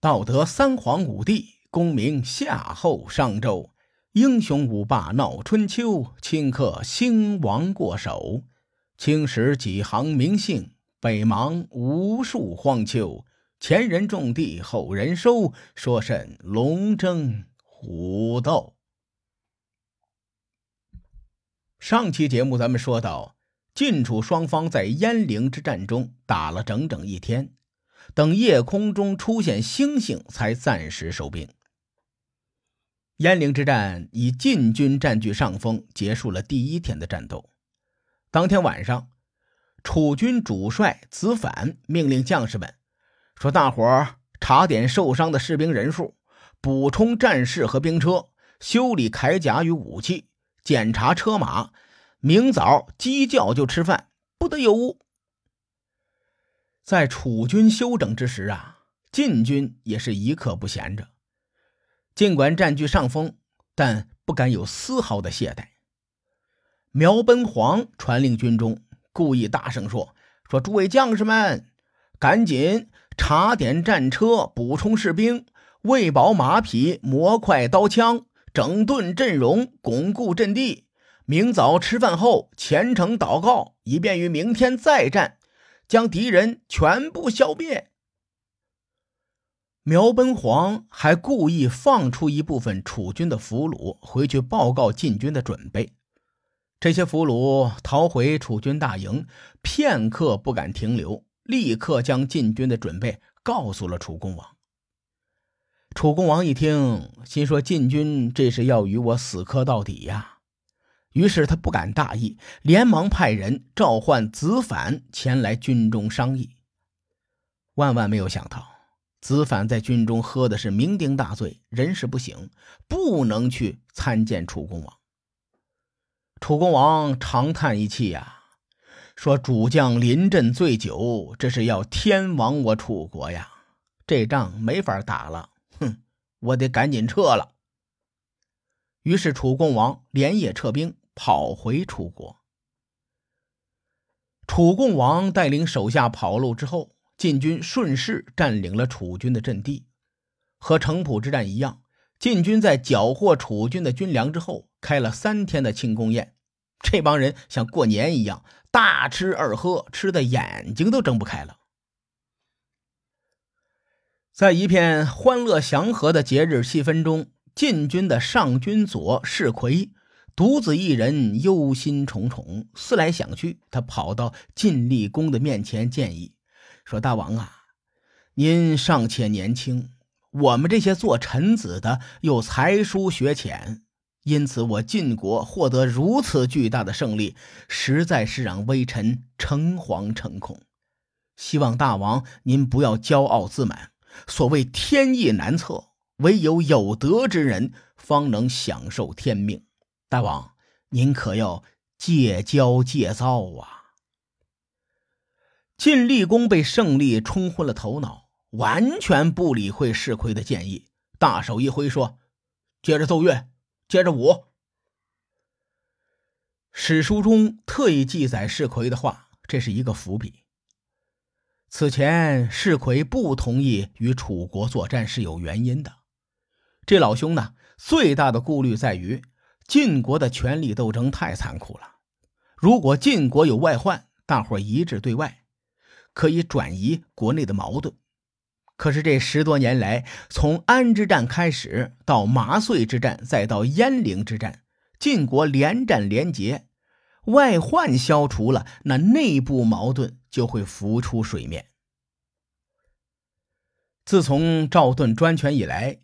道德三皇五帝，功名夏后商周，英雄五霸闹春秋，顷刻兴亡过手。青史几行名姓，北邙无数荒丘。前人种地，后人收，说甚龙争虎斗？上期节目咱们说到，晋楚双方在鄢陵之战中打了整整一天，等夜空中出现星星，才暂时收兵。鄢陵之战以晋军占据上风，结束了第一天的战斗。当天晚上，楚军主帅子反命令将士们说：“大伙儿查点受伤的士兵人数，补充战士和兵车，修理铠甲与武器。”检查车马，明早鸡叫就吃饭，不得有误。在楚军休整之时啊，晋军也是一刻不闲着。尽管占据上风，但不敢有丝毫的懈怠。苗奔黄传令军中，故意大声说：“说诸位将士们，赶紧查点战车，补充士兵，喂饱马匹，磨快刀枪。”整顿阵容，巩固阵地。明早吃饭后虔诚祷告，以便于明天再战，将敌人全部消灭。苗奔黄还故意放出一部分楚军的俘虏回去报告晋军的准备。这些俘虏逃回楚军大营，片刻不敢停留，立刻将晋军的准备告诉了楚公王。楚公王一听，心说：“晋军这是要与我死磕到底呀！”于是他不敢大意，连忙派人召唤子反前来军中商议。万万没有想到，子反在军中喝的是酩酊大醉，人事不省，不能去参见楚公王。楚公王长叹一气呀，说：“主将临阵醉酒，这是要天亡我楚国呀！这仗没法打了。”哼，我得赶紧撤了。于是楚共王连夜撤兵，跑回楚国。楚共王带领手下跑路之后，晋军顺势占领了楚军的阵地。和城濮之战一样，晋军在缴获楚军的军粮之后，开了三天的庆功宴。这帮人像过年一样，大吃二喝，吃的眼睛都睁不开了。在一片欢乐祥和的节日气氛中，晋军的上军佐士奎独自一人忧心忡忡，思来想去，他跑到晋厉公的面前，建议说：“大王啊，您尚且年轻，我们这些做臣子的又才疏学浅，因此我晋国获得如此巨大的胜利，实在是让微臣诚惶诚恐。希望大王您不要骄傲自满。”所谓天意难测，唯有有德之人方能享受天命。大王，您可要戒骄戒躁啊！晋厉公被胜利冲昏了头脑，完全不理会世魁的建议，大手一挥说：“接着奏乐，接着舞。”史书中特意记载世奎的话，这是一个伏笔。此前，世奎不同意与楚国作战是有原因的。这老兄呢，最大的顾虑在于晋国的权力斗争太残酷了。如果晋国有外患，大伙一致对外，可以转移国内的矛盾。可是这十多年来，从安之战开始，到麻遂之战，再到鄢陵之战，晋国连战连捷。外患消除了，那内部矛盾就会浮出水面。自从赵盾专权以来，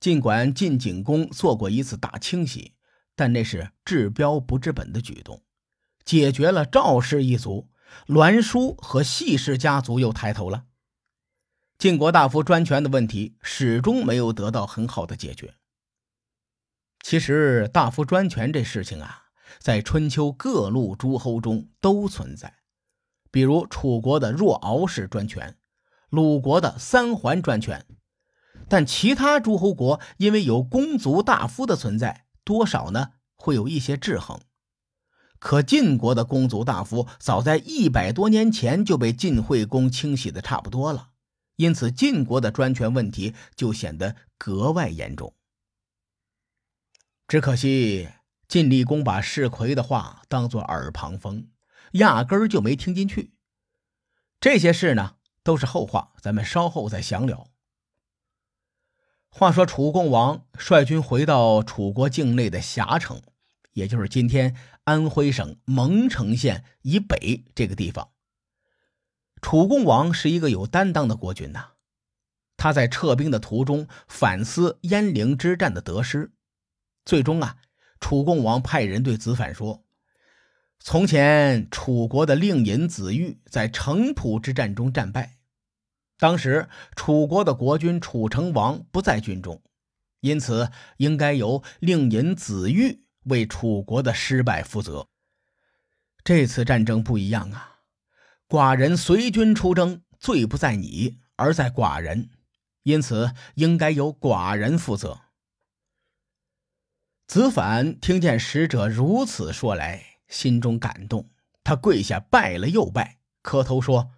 尽管晋景公做过一次大清洗，但那是治标不治本的举动，解决了赵氏一族，栾书和细氏家族又抬头了。晋国大夫专权的问题始终没有得到很好的解决。其实，大夫专权这事情啊。在春秋各路诸侯中都存在，比如楚国的若敖氏专权，鲁国的三桓专权，但其他诸侯国因为有公族大夫的存在，多少呢会有一些制衡。可晋国的公族大夫早在一百多年前就被晋惠公清洗的差不多了，因此晋国的专权问题就显得格外严重。只可惜晋厉公把世奎的话当作耳旁风，压根就没听进去。这些事呢，都是后话，咱们稍后再详聊。话说楚共王率军回到楚国境内的峡城，也就是今天安徽省蒙城县以北这个地方。楚共王是一个有担当的国君呐，他在撤兵的途中反思鄢陵之战的得失，最终啊，楚共王派人对子反说：“从前楚国的令尹子玉在城濮之战中战败。”当时楚国的国君楚成王不在军中，因此应该由令尹子玉为楚国的失败负责。这次战争不一样啊，寡人随军出征，罪不在你，而在寡人，因此应该由寡人负责。子反听见使者如此说来，心中感动，他跪下拜了又拜，磕头说。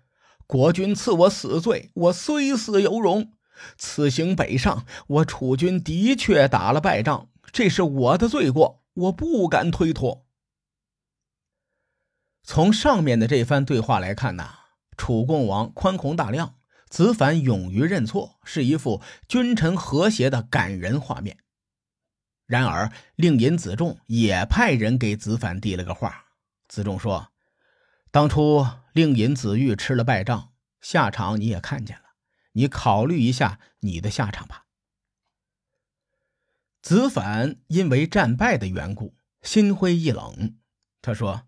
国君赐我死罪，我虽死犹荣。此行北上，我楚军的确打了败仗，这是我的罪过，我不敢推脱。从上面的这番对话来看呐，楚共王宽宏大量，子反勇于认错，是一副君臣和谐的感人画面。然而，令尹子重也派人给子反递了个话，子重说。当初令尹子玉吃了败仗，下场你也看见了，你考虑一下你的下场吧。子反因为战败的缘故，心灰意冷。他说：“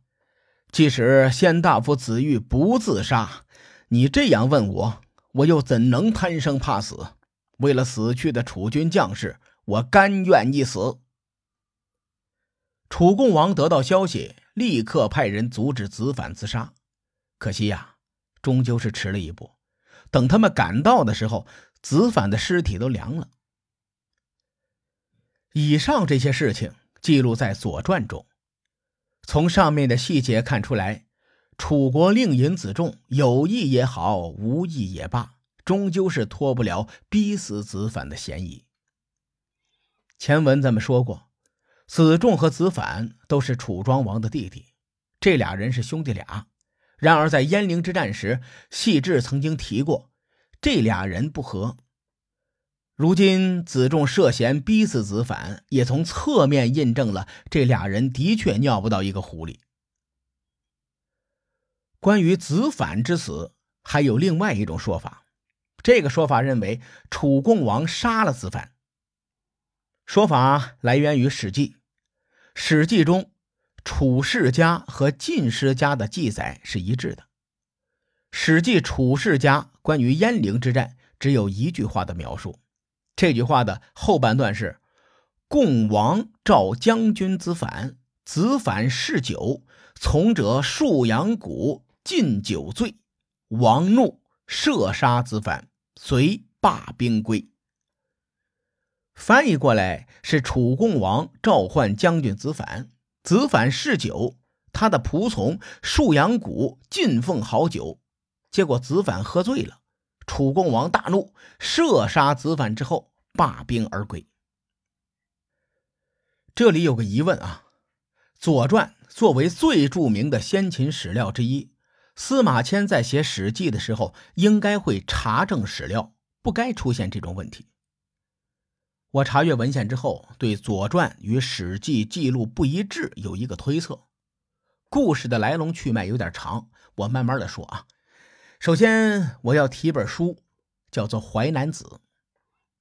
即使先大夫子玉不自杀，你这样问我，我又怎能贪生怕死？为了死去的楚军将士，我甘愿一死。”楚共王得到消息。立刻派人阻止子反自杀，可惜呀，终究是迟了一步。等他们赶到的时候，子反的尸体都凉了。以上这些事情记录在《左传》中，从上面的细节看出来，楚国令尹子重有意也好，无意也罢，终究是脱不了逼死子反的嫌疑。前文咱们说过。子仲和子反都是楚庄王的弟弟，这俩人是兄弟俩。然而在鄢陵之战时，细致曾经提过，这俩人不和。如今子仲涉嫌逼死子反，也从侧面印证了这俩人的确尿不到一个壶里。关于子反之死，还有另外一种说法，这个说法认为楚共王杀了子反。说法来源于《史记》。《史记》中，楚世家和晋世家的记载是一致的。《史记·楚世家》关于鄢陵之战只有一句话的描述，这句话的后半段是：“共王召将军子反，子反嗜酒，从者数阳谷，尽酒醉，王怒，射杀子反，遂罢兵归。”翻译过来是楚共王召唤将军子反，子反嗜酒，他的仆从沭阳谷进奉好酒，结果子反喝醉了，楚共王大怒，射杀子反之后罢兵而归。这里有个疑问啊，《左传》作为最著名的先秦史料之一，司马迁在写《史记》的时候应该会查证史料，不该出现这种问题。我查阅文献之后，对《左传》与《史记》记录不一致有一个推测。故事的来龙去脉有点长，我慢慢的说啊。首先，我要提本书，叫做《淮南子》。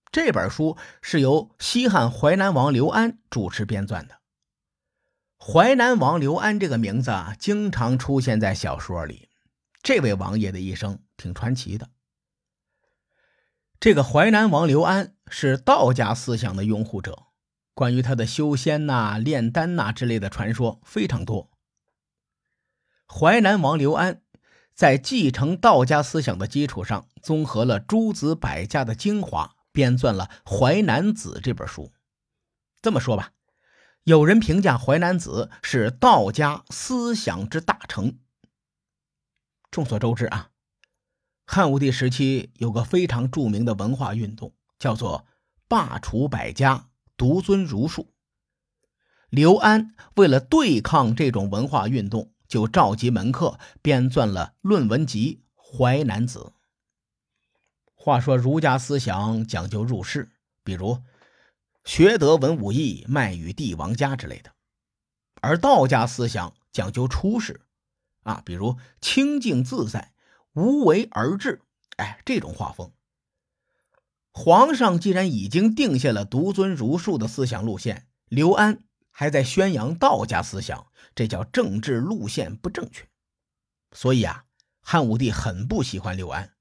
这本书是由西汉淮南王刘安主持编撰的。淮南王刘安这个名字啊，经常出现在小说里。这位王爷的一生挺传奇的。这个淮南王刘安是道家思想的拥护者，关于他的修仙呐、炼丹呐之类的传说非常多。淮南王刘安在继承道家思想的基础上，综合了诸子百家的精华，编撰了《淮南子》这本书。这么说吧，有人评价《淮南子》是道家思想之大成。众所周知啊。汉武帝时期有个非常著名的文化运动，叫做罢黜百家，独尊儒术。刘安为了对抗这种文化运动，就召集门客编撰了论文集《淮南子》。话说儒家思想讲究入世，比如学得文武艺，卖与帝王家之类的；而道家思想讲究出世，啊，比如清静自在、无为而治，哎，这种画风。皇上既然已经定下了独尊儒术的思想路线，刘安还在宣扬道家思想，这叫政治路线不正确。所以啊，汉武帝很不喜欢刘安。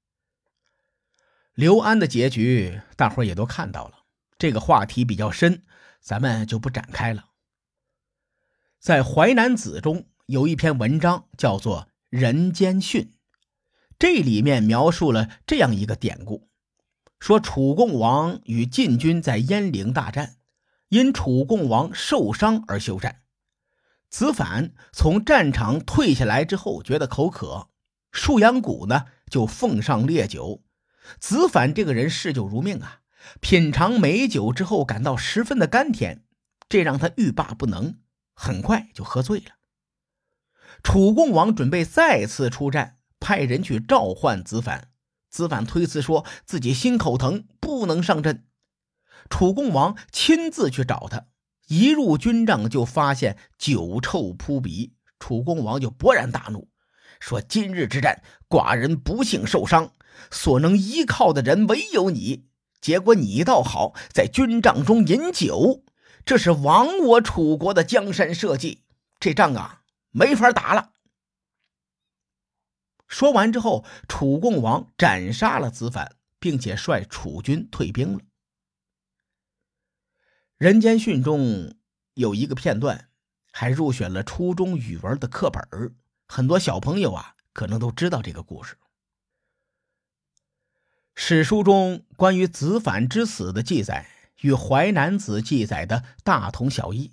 刘安的结局，大伙也都看到了。这个话题比较深，咱们就不展开了。在《淮南子》中有一篇文章叫做《人间训》，这里面描述了这样一个典故：说楚共王与晋军在鄢陵大战，因楚共王受伤而休战。子反从战场退下来之后，觉得口渴，沭阳谷呢就奉上烈酒。子反这个人嗜酒如命啊，品尝美酒之后感到十分的甘甜，这让他欲罢不能，很快就喝醉了。楚共王准备再次出战，派人去召唤子反。子反推辞说自己心口疼，不能上阵。楚共王亲自去找他，一入军帐就发现酒臭扑鼻，楚共王就勃然大怒，说：“今日之战，寡人不幸受伤。”所能依靠的人唯有你，结果你倒好，在军帐中饮酒，这是亡我楚国的江山社稷。这仗啊，没法打了。说完之后，楚共王斩杀了子反，并且率楚军退兵了。《人间训》中有一个片段，还入选了初中语文的课本很多小朋友啊，可能都知道这个故事。史书中关于子反之死的记载与《淮南子》记载的大同小异，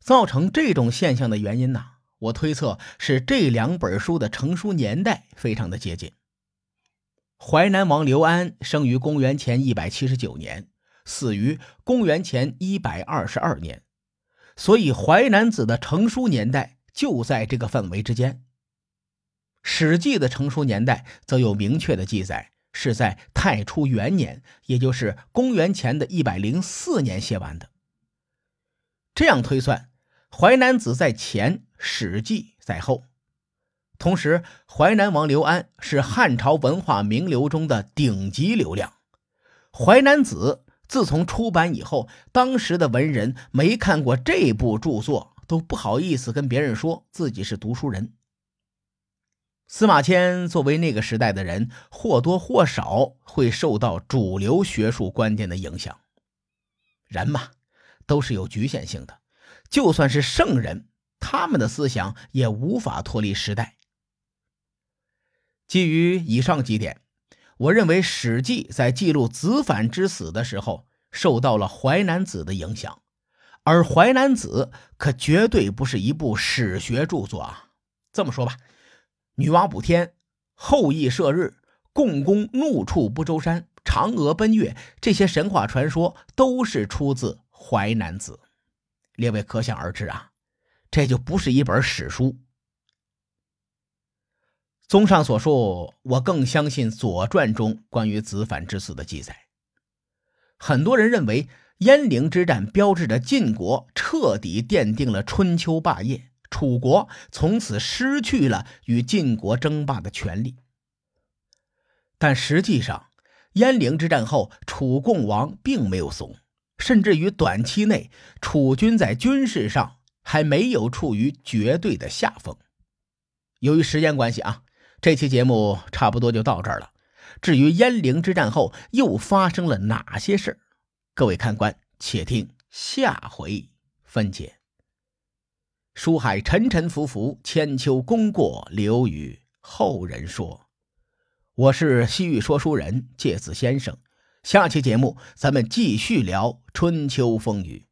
造成这种现象的原因呢？我推测是这两本书的成书年代非常的接近。淮南王刘安生于公元前一百七十九年，死于公元前一百二十二年，所以《淮南子》的成书年代就在这个范围之间。《史记》的成书年代则有明确的记载。是在太初元年，也就是公元前的一百零四年写完的。这样推算，《淮南子》在前，《史记》在后。同时，淮南王刘安是汉朝文化名流中的顶级流量，《淮南子》自从出版以后，当时的文人没看过这部著作，都不好意思跟别人说自己是读书人。司马迁作为那个时代的人，或多或少会受到主流学术观点的影响。人嘛，都是有局限性的，就算是圣人，他们的思想也无法脱离时代。基于以上几点，我认为《史记》在记录子反之死的时候，受到了《淮南子》的影响，而《淮南子》可绝对不是一部史学著作啊。这么说吧。女娲补天、后羿射日、共工怒触不周山、嫦娥奔月，这些神话传说都是出自《淮南子》。列位可想而知啊，这就不是一本史书。综上所述，我更相信《左传》中关于子反之死的记载。很多人认为，鄢陵之战标志着晋国彻底奠定了春秋霸业。楚国从此失去了与晋国争霸的权利，但实际上，鄢陵之战后，楚共王并没有怂，甚至于短期内，楚军在军事上还没有处于绝对的下风。由于时间关系啊，这期节目差不多就到这儿了。至于鄢陵之战后又发生了哪些事各位看官且听下回分解。书海沉沉浮浮，千秋功过留与后人说。我是西域说书人介子先生，下期节目咱们继续聊春秋风雨。